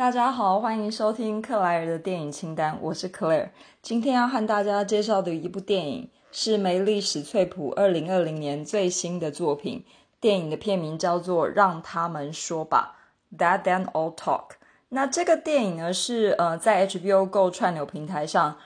大家好，欢迎收听克莱尔的电影清单，我是 Clare。今天要和大家介绍的一部电影是梅丽史翠普二零二零年最新的作品。电影的片名叫做《让他们说吧》，That Then All Talk。那这个电影呢是呃在 HBO Go 串流平台上，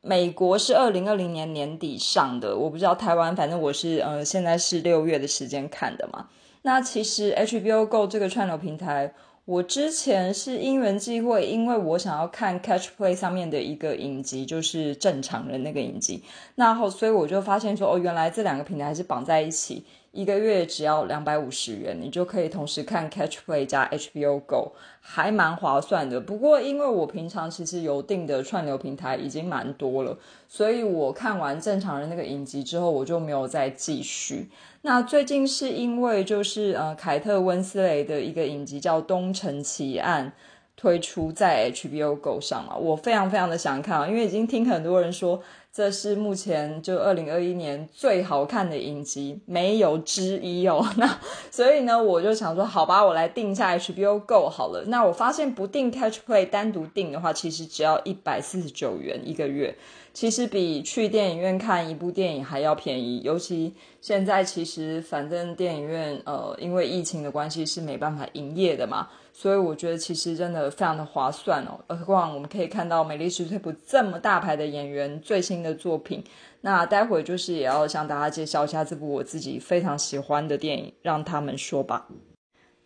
美国是二零二零年年底上的，我不知道台湾，反正我是呃现在是六月的时间看的嘛。那其实 HBO Go 这个串流平台。我之前是因缘际会，因为我想要看 Catch Play 上面的一个影集，就是正常人那个影集，那后所以我就发现说，哦，原来这两个平台是绑在一起。一个月只要两百五十元，你就可以同时看 Catch Play 加 HBO Go，还蛮划算的。不过因为我平常其实有订的串流平台已经蛮多了，所以我看完正常人那个影集之后，我就没有再继续。那最近是因为就是呃凯特温斯雷的一个影集叫《东城奇案》推出在 HBO Go 上嘛，我非常非常的想看，因为已经听很多人说。这是目前就二零二一年最好看的影集，没有之一哦。那所以呢，我就想说，好吧，我来定一下 HBO Go 好了。那我发现不定 Catch Play，单独定的话，其实只要一百四十九元一个月，其实比去电影院看一部电影还要便宜。尤其现在，其实反正电影院呃，因为疫情的关系是没办法营业的嘛。所以我觉得其实真的非常的划算哦，何况我们可以看到美丽史翠普这么大牌的演员最新的作品。那待会就是也要向大家介绍一下这部我自己非常喜欢的电影，让他们说吧。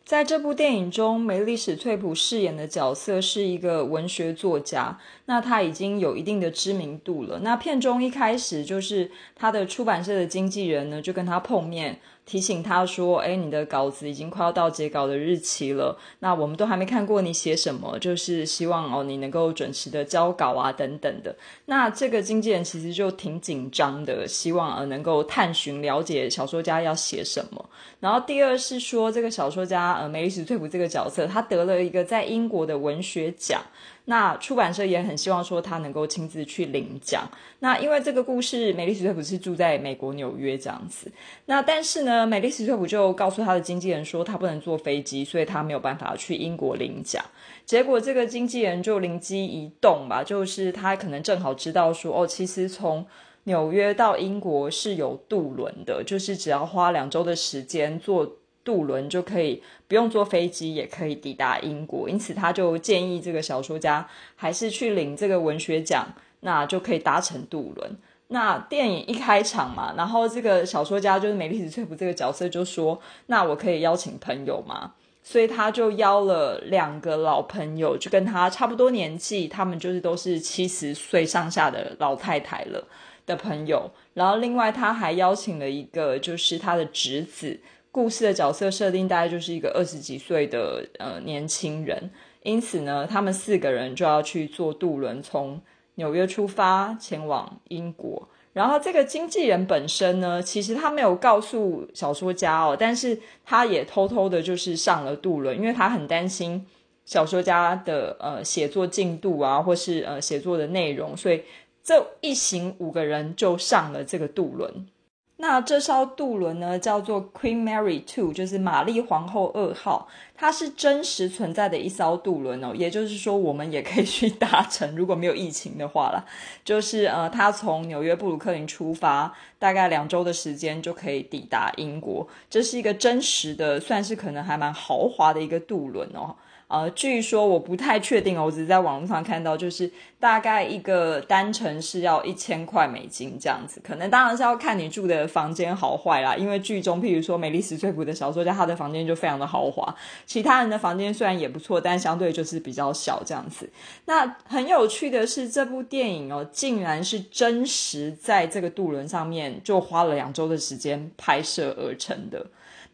在这部电影中，梅丽史翠普饰演的角色是一个文学作家，那他已经有一定的知名度了。那片中一开始就是他的出版社的经纪人呢，就跟他碰面。提醒他说：“哎，你的稿子已经快要到截稿的日期了，那我们都还没看过你写什么，就是希望哦你能够准时的交稿啊，等等的。那这个经纪人其实就挺紧张的，希望呃能够探寻了解小说家要写什么。然后第二是说，这个小说家呃梅丽史翠普这个角色，他得了一个在英国的文学奖。”那出版社也很希望说他能够亲自去领奖。那因为这个故事，美丽史翠普是住在美国纽约这样子。那但是呢，美丽史翠普就告诉他的经纪人说，他不能坐飞机，所以他没有办法去英国领奖。结果这个经纪人就灵机一动吧，就是他可能正好知道说，哦，其实从纽约到英国是有渡轮的，就是只要花两周的时间坐。渡轮就可以不用坐飞机，也可以抵达英国，因此他就建议这个小说家还是去领这个文学奖，那就可以搭乘渡轮。那电影一开场嘛，然后这个小说家就是美丽史翠普这个角色就说：“那我可以邀请朋友吗？”所以他就邀了两个老朋友，就跟他差不多年纪，他们就是都是七十岁上下的老太太了的朋友。然后另外他还邀请了一个，就是他的侄子。故事的角色设定大概就是一个二十几岁的呃年轻人，因此呢，他们四个人就要去坐渡轮从纽约出发前往英国。然后这个经纪人本身呢，其实他没有告诉小说家哦，但是他也偷偷的就是上了渡轮，因为他很担心小说家的呃写作进度啊，或是呃写作的内容，所以这一行五个人就上了这个渡轮。那这艘渡轮呢，叫做 Queen Mary Two，就是玛丽皇后二号，它是真实存在的一艘渡轮哦。也就是说，我们也可以去搭乘，如果没有疫情的话啦。就是呃，它从纽约布鲁克林出发，大概两周的时间就可以抵达英国。这是一个真实的，算是可能还蛮豪华的一个渡轮哦。呃，据说我不太确定哦，我只是在网络上看到，就是大概一个单程是要一千块美金这样子，可能当然是要看你住的房间好坏啦。因为剧中，譬如说美丽史翠普的小说家，他的房间就非常的豪华，其他人的房间虽然也不错，但相对就是比较小这样子。那很有趣的是，这部电影哦，竟然是真实在这个渡轮上面就花了两周的时间拍摄而成的。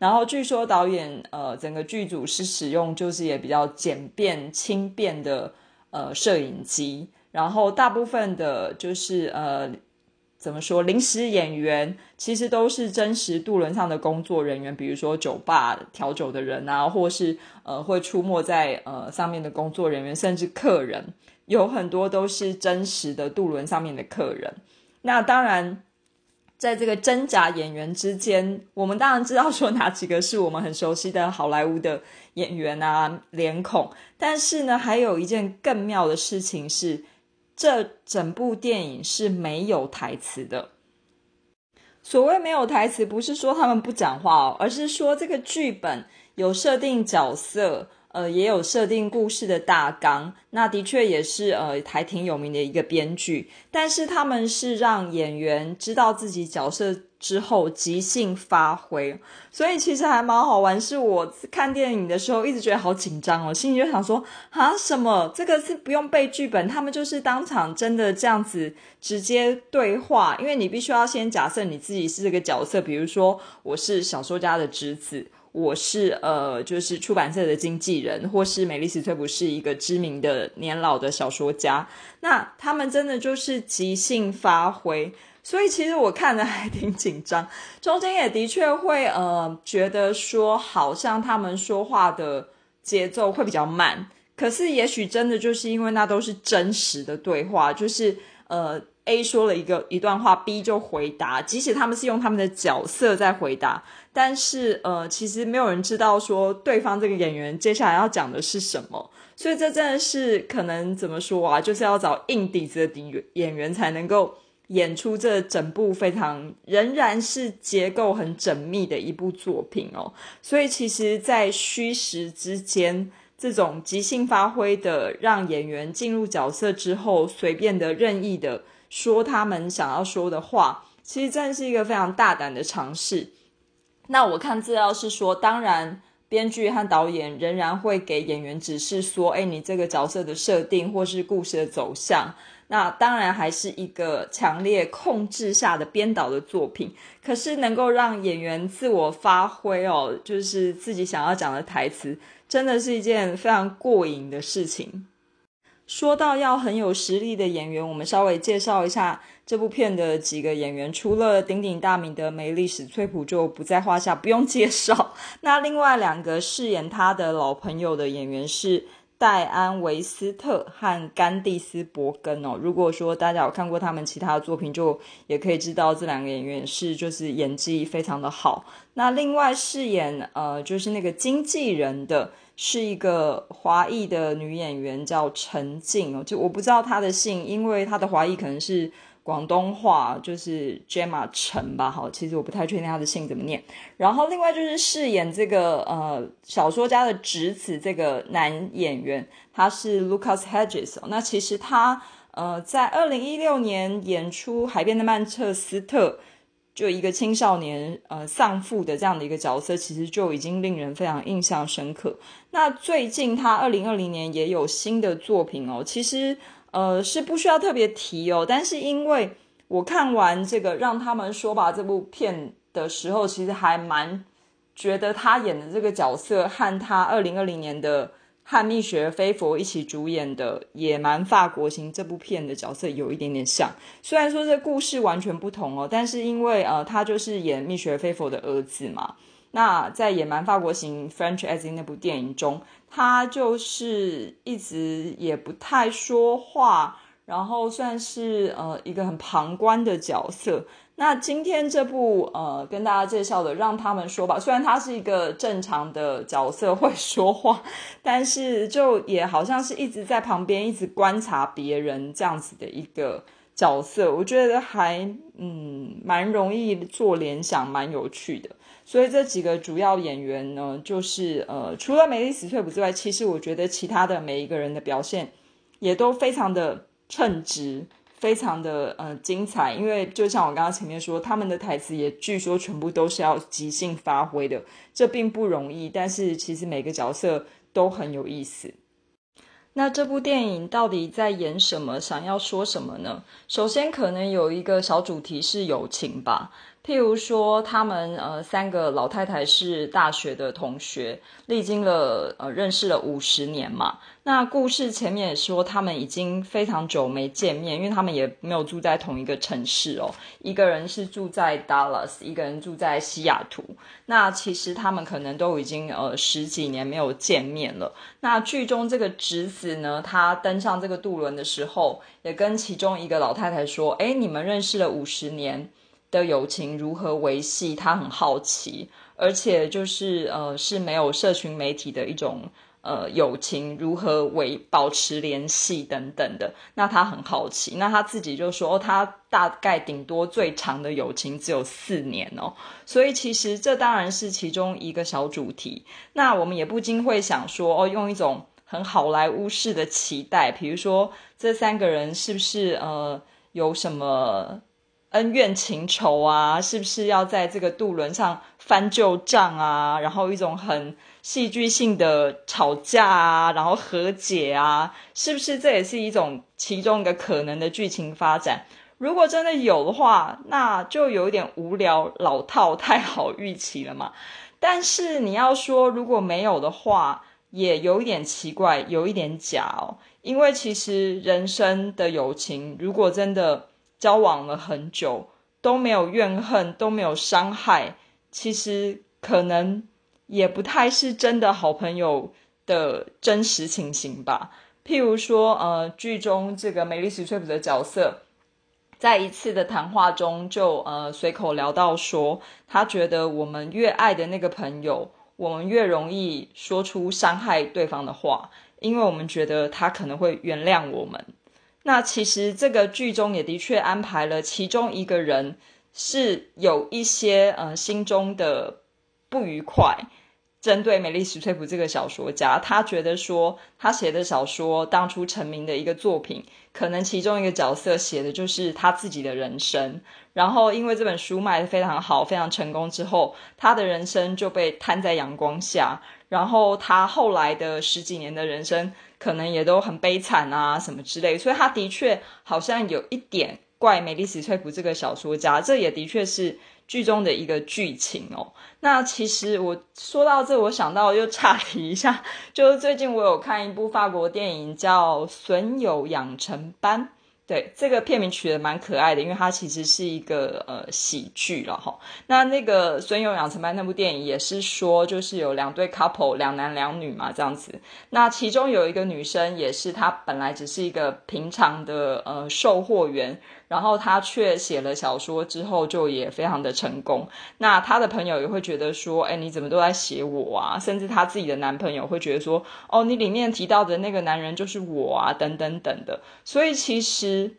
然后据说导演呃整个剧组是使用就是也比较简便轻便的呃摄影机，然后大部分的就是呃怎么说临时演员其实都是真实渡轮上的工作人员，比如说酒吧调酒的人啊，或是呃会出没在呃上面的工作人员，甚至客人有很多都是真实的渡轮上面的客人。那当然。在这个真假演员之间，我们当然知道说哪几个是我们很熟悉的好莱坞的演员啊脸孔，但是呢，还有一件更妙的事情是，这整部电影是没有台词的。所谓没有台词，不是说他们不讲话哦，而是说这个剧本有设定角色。呃，也有设定故事的大纲，那的确也是呃还挺有名的一个编剧，但是他们是让演员知道自己角色之后即兴发挥，所以其实还蛮好玩。是我看电影的时候一直觉得好紧张哦，心里就想说啊，什么这个是不用背剧本，他们就是当场真的这样子直接对话，因为你必须要先假设你自己是这个角色，比如说我是小说家的侄子。我是呃，就是出版社的经纪人，或是美丽史翠普是一个知名的年老的小说家。那他们真的就是即兴发挥，所以其实我看的还挺紧张，中间也的确会呃觉得说，好像他们说话的节奏会比较慢。可是也许真的就是因为那都是真实的对话，就是呃。A 说了一个一段话，B 就回答，即使他们是用他们的角色在回答，但是呃，其实没有人知道说对方这个演员接下来要讲的是什么，所以这真的是可能怎么说啊，就是要找硬底子的演员才能够演出这整部非常仍然是结构很缜密的一部作品哦。所以其实，在虚实之间，这种即兴发挥的，让演员进入角色之后，随便的任意的。说他们想要说的话，其实真的是一个非常大胆的尝试。那我看资料是说，当然编剧和导演仍然会给演员指示说，哎，你这个角色的设定或是故事的走向，那当然还是一个强烈控制下的编导的作品。可是能够让演员自我发挥哦，就是自己想要讲的台词，真的是一件非常过瘾的事情。说到要很有实力的演员，我们稍微介绍一下这部片的几个演员。除了鼎鼎大名的梅丽史翠普就不在话下，不用介绍。那另外两个饰演他的老朋友的演员是戴安维斯特和甘蒂斯伯根哦。如果说大家有看过他们其他的作品，就也可以知道这两个演员是就是演技非常的好。那另外饰演呃就是那个经纪人的。是一个华裔的女演员，叫陈静哦，就我不知道她的姓，因为她的华裔可能是广东话，就是 Gemma 陈吧，好，其实我不太确定他的姓怎么念。然后另外就是饰演这个呃小说家的侄子这个男演员，他是 Lucas Hedges。那其实他呃在二零一六年演出《海边的曼彻斯特》。就一个青少年呃丧父的这样的一个角色，其实就已经令人非常印象深刻。那最近他二零二零年也有新的作品哦，其实呃是不需要特别提哦，但是因为我看完这个让他们说吧这部片的时候，其实还蛮觉得他演的这个角色和他二零二零年的。和蜜雪菲佛一起主演的《野蛮法国行》这部片的角色有一点点像，虽然说这故事完全不同哦，但是因为呃，他就是演蜜雪菲佛的儿子嘛。那在《野蛮法国行》（French as in） 那部电影中，他就 是一直也不太说话，然后算是呃一个很旁观的角色。那今天这部呃，跟大家介绍的，让他们说吧。虽然他是一个正常的角色会说话，但是就也好像是一直在旁边一直观察别人这样子的一个角色。我觉得还嗯蛮容易做联想，蛮有趣的。所以这几个主要演员呢，就是呃，除了梅丽史翠普之外，其实我觉得其他的每一个人的表现也都非常的称职。非常的呃精彩，因为就像我刚刚前面说，他们的台词也据说全部都是要即兴发挥的，这并不容易。但是其实每个角色都很有意思。那这部电影到底在演什么？想要说什么呢？首先可能有一个小主题是友情吧。譬如说，他们呃三个老太太是大学的同学，历经了呃认识了五十年嘛。那故事前面也说，他们已经非常久没见面，因为他们也没有住在同一个城市哦。一个人是住在 Dallas，一个人住在西雅图。那其实他们可能都已经呃十几年没有见面了。那剧中这个侄子呢，他登上这个渡轮的时候，也跟其中一个老太太说：“哎，你们认识了五十年。”的友情如何维系，他很好奇，而且就是呃是没有社群媒体的一种。呃，友情如何维保持联系等等的，那他很好奇。那他自己就说，他大概顶多最长的友情只有四年哦。所以其实这当然是其中一个小主题。那我们也不禁会想说，哦，用一种很好莱坞式的期待，比如说这三个人是不是呃有什么恩怨情仇啊？是不是要在这个渡轮上翻旧账啊？然后一种很。戏剧性的吵架啊，然后和解啊，是不是这也是一种其中一个可能的剧情发展？如果真的有的话，那就有点无聊、老套、太好预期了嘛。但是你要说如果没有的话，也有一点奇怪，有一点假哦。因为其实人生的友情，如果真的交往了很久都没有怨恨，都没有伤害，其实可能。也不太是真的好朋友的真实情形吧。譬如说，呃，剧中这个梅丽史翠普的角色，在一次的谈话中就呃随口聊到说，他觉得我们越爱的那个朋友，我们越容易说出伤害对方的话，因为我们觉得他可能会原谅我们。那其实这个剧中也的确安排了其中一个人是有一些呃心中的不愉快。针对美丽史翠普这个小说家，他觉得说他写的小说当初成名的一个作品，可能其中一个角色写的就是他自己的人生。然后因为这本书卖的非常好，非常成功之后，他的人生就被摊在阳光下。然后他后来的十几年的人生，可能也都很悲惨啊，什么之类。所以他的确好像有一点怪美丽史翠普这个小说家，这也的确是。剧中的一个剧情哦，那其实我说到这，我想到又岔提一下，就是最近我有看一部法国电影叫《损友养成班》。对这个片名取得蛮可爱的，因为它其实是一个呃喜剧了哈。那那个《孙勇养成班》那部电影也是说，就是有两对 couple，两男两女嘛这样子。那其中有一个女生，也是她本来只是一个平常的呃售货员，然后他却写了小说之后，就也非常的成功。那他的朋友也会觉得说，哎，你怎么都在写我啊？甚至他自己的男朋友会觉得说，哦，你里面提到的那个男人就是我啊，等等等的。所以其实。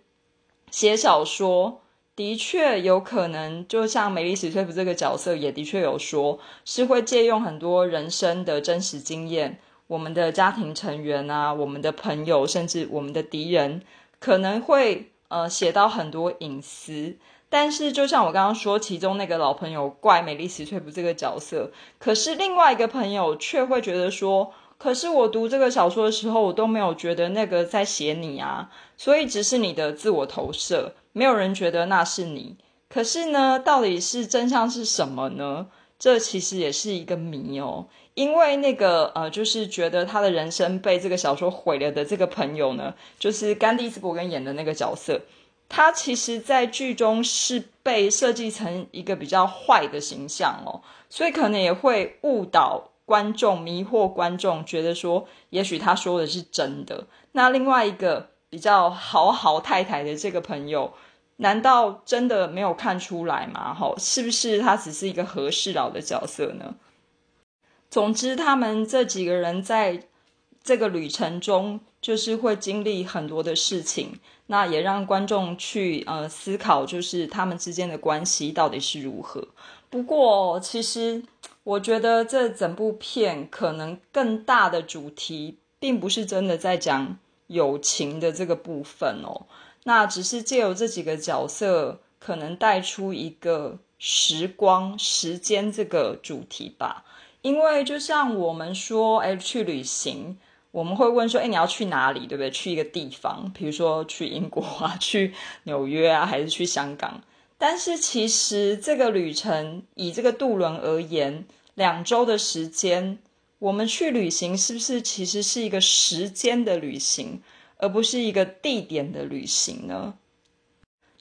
写小说的确有可能，就像梅丽史翠普这个角色，也的确有说是会借用很多人生的真实经验，我们的家庭成员啊，我们的朋友，甚至我们的敌人，可能会呃写到很多隐私。但是就像我刚刚说，其中那个老朋友怪美丽史翠普这个角色，可是另外一个朋友却会觉得说。可是我读这个小说的时候，我都没有觉得那个在写你啊，所以只是你的自我投射，没有人觉得那是你。可是呢，到底是真相是什么呢？这其实也是一个谜哦。因为那个呃，就是觉得他的人生被这个小说毁了的这个朋友呢，就是甘地斯伯根演的那个角色，他其实在剧中是被设计成一个比较坏的形象哦，所以可能也会误导。观众迷惑观众，觉得说也许他说的是真的。那另外一个比较好好太太的这个朋友，难道真的没有看出来吗？哈，是不是他只是一个和事佬的角色呢？总之，他们这几个人在这个旅程中，就是会经历很多的事情。那也让观众去呃思考，就是他们之间的关系到底是如何。不过，其实。我觉得这整部片可能更大的主题，并不是真的在讲友情的这个部分哦，那只是借由这几个角色，可能带出一个时光、时间这个主题吧。因为就像我们说，哎，去旅行，我们会问说，哎，你要去哪里，对不对？去一个地方，比如说去英国啊，去纽约啊，还是去香港？但是其实这个旅程以这个渡轮而言，两周的时间，我们去旅行是不是其实是一个时间的旅行，而不是一个地点的旅行呢？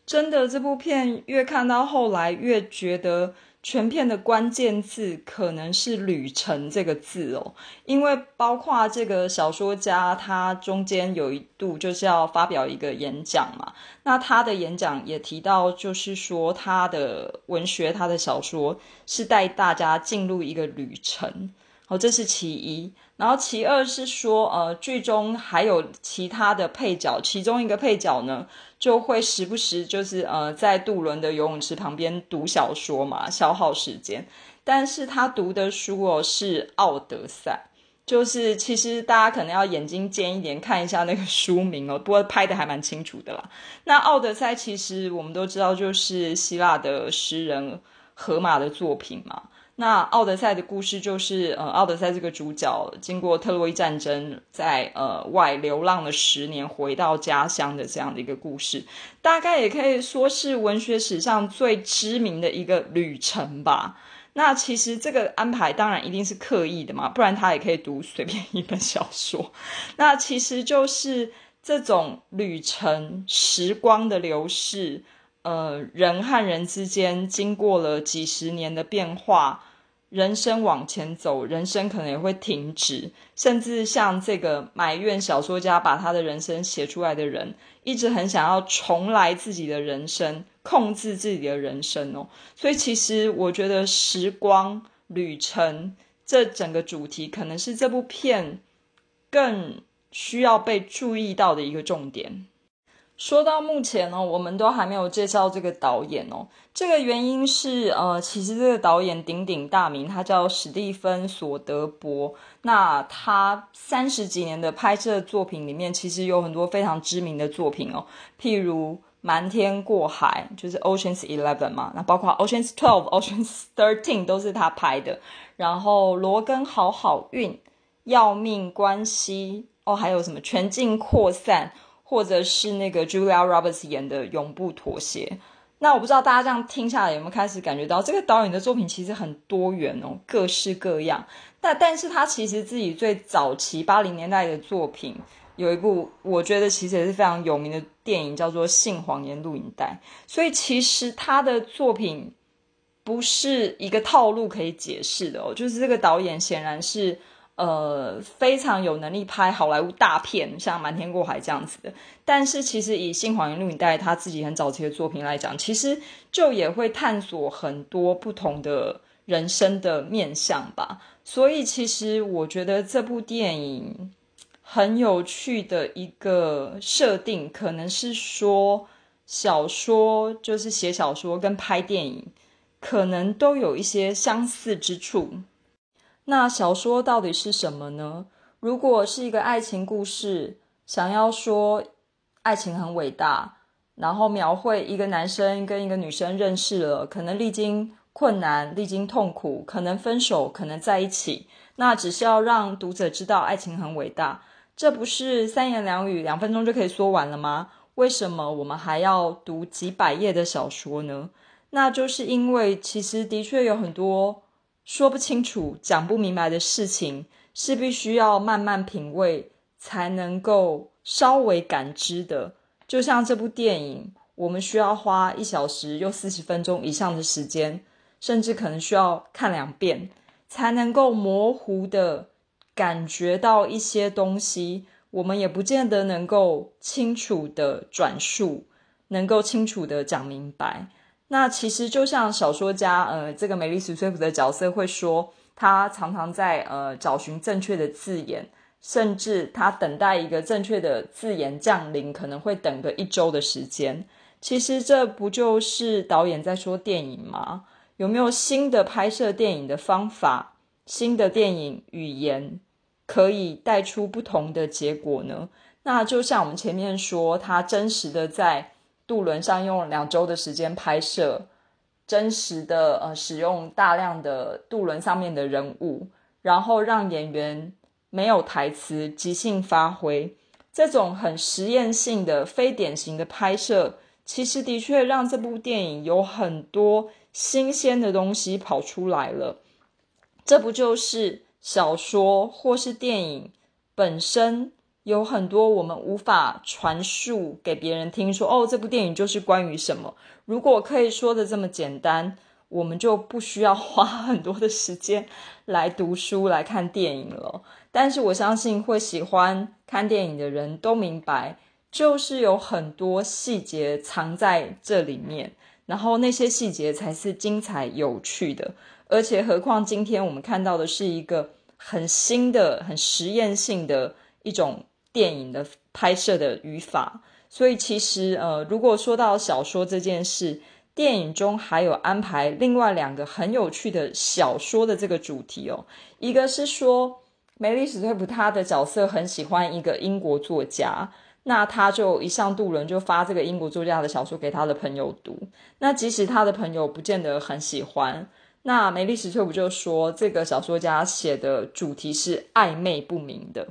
真的，这部片越看到后来越觉得全片的关键字可能是“旅程”这个字哦，因为包括这个小说家，他中间有一度就是要发表一个演讲嘛，那他的演讲也提到，就是说他的文学、他的小说是带大家进入一个旅程，哦，这是其一。然后其二是说，呃，剧中还有其他的配角，其中一个配角呢。就会时不时就是呃在渡轮的游泳池旁边读小说嘛，消耗时间。但是他读的书哦是《奥德赛》，就是其实大家可能要眼睛尖一点看一下那个书名哦，不过拍的还蛮清楚的啦。那《奥德赛》其实我们都知道就是希腊的诗人荷马的作品嘛。那《奥德赛》的故事就是，呃，奥德赛这个主角经过特洛伊战争，在呃外流浪了十年，回到家乡的这样的一个故事，大概也可以说是文学史上最知名的一个旅程吧。那其实这个安排当然一定是刻意的嘛，不然他也可以读随便一本小说。那其实就是这种旅程，时光的流逝，呃，人和人之间经过了几十年的变化。人生往前走，人生可能也会停止，甚至像这个埋怨小说家把他的人生写出来的人，一直很想要重来自己的人生，控制自己的人生哦。所以其实我觉得时光旅程这整个主题，可能是这部片更需要被注意到的一个重点。说到目前呢，我们都还没有介绍这个导演哦。这个原因是，呃，其实这个导演鼎鼎大名，他叫史蒂芬·索德伯。那他三十几年的拍摄作品里面，其实有很多非常知名的作品哦，譬如《瞒天过海》就是 Ocean's Eleven 嘛，那包括 Ocean's Twelve、Ocean's Thirteen 都是他拍的。然后《罗根好好运》、《要命关系》哦，还有什么《全境扩散》。或者是那个 Julia Roberts 演的《永不妥协》，那我不知道大家这样听下来有没有开始感觉到这个导演的作品其实很多元哦，各式各样。但但是他其实自己最早期八零年代的作品有一部，我觉得其实也是非常有名的电影，叫做《性谎言录影带》。所以其实他的作品不是一个套路可以解释的哦，就是这个导演显然是。呃，非常有能力拍好莱坞大片，像《瞒天过海》这样子的。但是，其实以《新谎言录影带》他自己很早期的作品来讲，其实就也会探索很多不同的人生的面相吧。所以，其实我觉得这部电影很有趣的一个设定，可能是说小说就是写小说跟拍电影，可能都有一些相似之处。那小说到底是什么呢？如果是一个爱情故事，想要说爱情很伟大，然后描绘一个男生跟一个女生认识了，可能历经困难、历经痛苦，可能分手，可能在一起，那只是要让读者知道爱情很伟大，这不是三言两语、两分钟就可以说完了吗？为什么我们还要读几百页的小说呢？那就是因为其实的确有很多。说不清楚、讲不明白的事情，是必须要慢慢品味才能够稍微感知的。就像这部电影，我们需要花一小时又四十分钟以上的时间，甚至可能需要看两遍，才能够模糊的感觉到一些东西。我们也不见得能够清楚的转述，能够清楚的讲明白。那其实就像小说家，呃，这个美丽史翠普的角色会说，他常常在呃找寻正确的字眼，甚至他等待一个正确的字眼降临，可能会等个一周的时间。其实这不就是导演在说电影吗？有没有新的拍摄电影的方法，新的电影语言可以带出不同的结果呢？那就像我们前面说，他真实的在。渡轮上用两周的时间拍摄，真实的呃使用大量的渡轮上面的人物，然后让演员没有台词即兴发挥，这种很实验性的非典型的拍摄，其实的确让这部电影有很多新鲜的东西跑出来了。这不就是小说或是电影本身？有很多我们无法传述给别人听，说哦，这部电影就是关于什么。如果可以说的这么简单，我们就不需要花很多的时间来读书、来看电影了。但是我相信会喜欢看电影的人都明白，就是有很多细节藏在这里面，然后那些细节才是精彩有趣的。而且，何况今天我们看到的是一个很新的、很实验性的一种电影的拍摄的语法。所以，其实呃，如果说到小说这件事，电影中还有安排另外两个很有趣的小说的这个主题哦。一个是说，梅丽史翠普她的角色很喜欢一个英国作家，那他就一上渡轮就发这个英国作家的小说给他的朋友读。那即使他的朋友不见得很喜欢。那梅丽史翠普就说，这个小说家写的主题是暧昧不明的。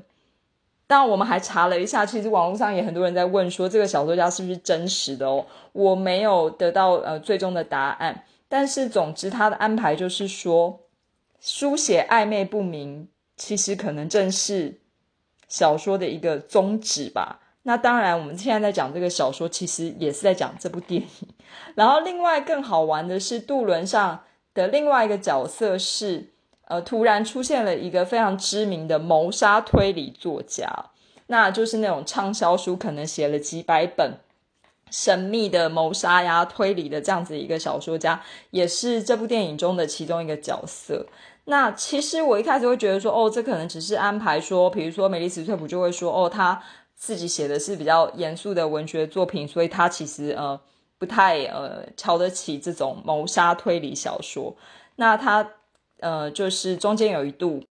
但我们还查了一下，其实网络上也很多人在问说，这个小说家是不是真实的哦？我没有得到呃最终的答案。但是总之，他的安排就是说，书写暧昧不明，其实可能正是小说的一个宗旨吧。那当然，我们现在在讲这个小说，其实也是在讲这部电影。然后，另外更好玩的是，渡轮上。的另外一个角色是，呃，突然出现了一个非常知名的谋杀推理作家，那就是那种畅销书可能写了几百本神秘的谋杀呀、推理的这样子一个小说家，也是这部电影中的其中一个角色。那其实我一开始会觉得说，哦，这可能只是安排说，比如说美丽史翠普就会说，哦，他自己写的是比较严肃的文学作品，所以他其实呃。不太呃瞧得起这种谋杀推理小说，那他呃就是中间有一度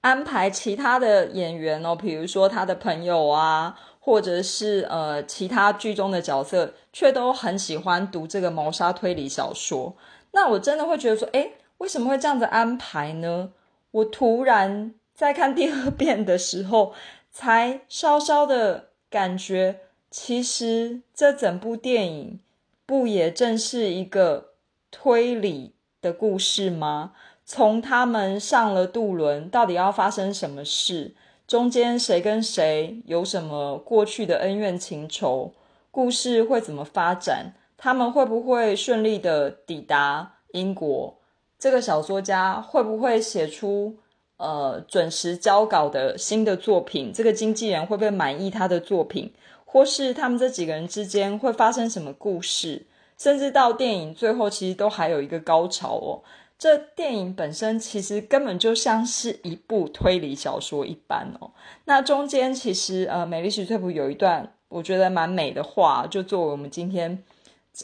安排其他的演员哦，比如说他的朋友啊，或者是呃其他剧中的角色，却都很喜欢读这个谋杀推理小说。那我真的会觉得说，哎，为什么会这样子安排呢？我突然在看第二遍的时候，才稍稍的感觉，其实这整部电影。不也正是一个推理的故事吗？从他们上了渡轮，到底要发生什么事？中间谁跟谁有什么过去的恩怨情仇？故事会怎么发展？他们会不会顺利的抵达英国？这个小说家会不会写出呃准时交稿的新的作品？这个经纪人会不会满意他的作品？或是他们这几个人之间会发生什么故事？甚至到电影最后，其实都还有一个高潮哦。这电影本身其实根本就像是一部推理小说一般哦。那中间其实呃，美丽史翠普有一段我觉得蛮美的话，就作为我们今天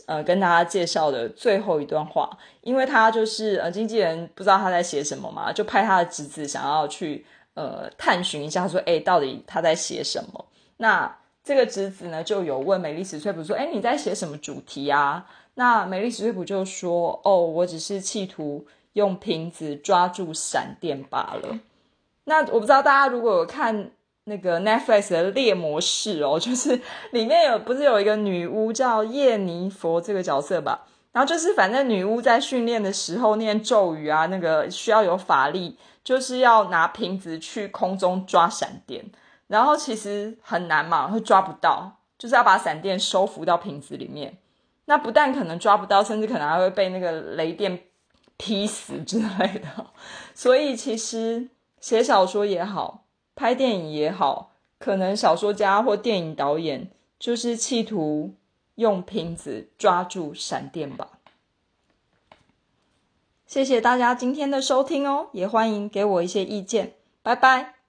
呃跟大家介绍的最后一段话。因为他就是呃经纪人不知道他在写什么嘛，就派他的侄子想要去呃探寻一下，说哎，到底他在写什么？那这个侄子呢，就有问美丽史翠普说：“哎，你在写什么主题啊？”那美丽史翠普就说：“哦，我只是企图用瓶子抓住闪电罢了。”那我不知道大家如果有看那个 Netflix 的猎魔士哦，就是里面有不是有一个女巫叫叶尼佛这个角色吧？然后就是反正女巫在训练的时候念咒语啊，那个需要有法力，就是要拿瓶子去空中抓闪电。然后其实很难嘛，会抓不到，就是要把闪电收服到瓶子里面。那不但可能抓不到，甚至可能还会被那个雷电劈死之类的。所以其实写小说也好，拍电影也好，可能小说家或电影导演就是企图用瓶子抓住闪电吧。谢谢大家今天的收听哦，也欢迎给我一些意见，拜拜。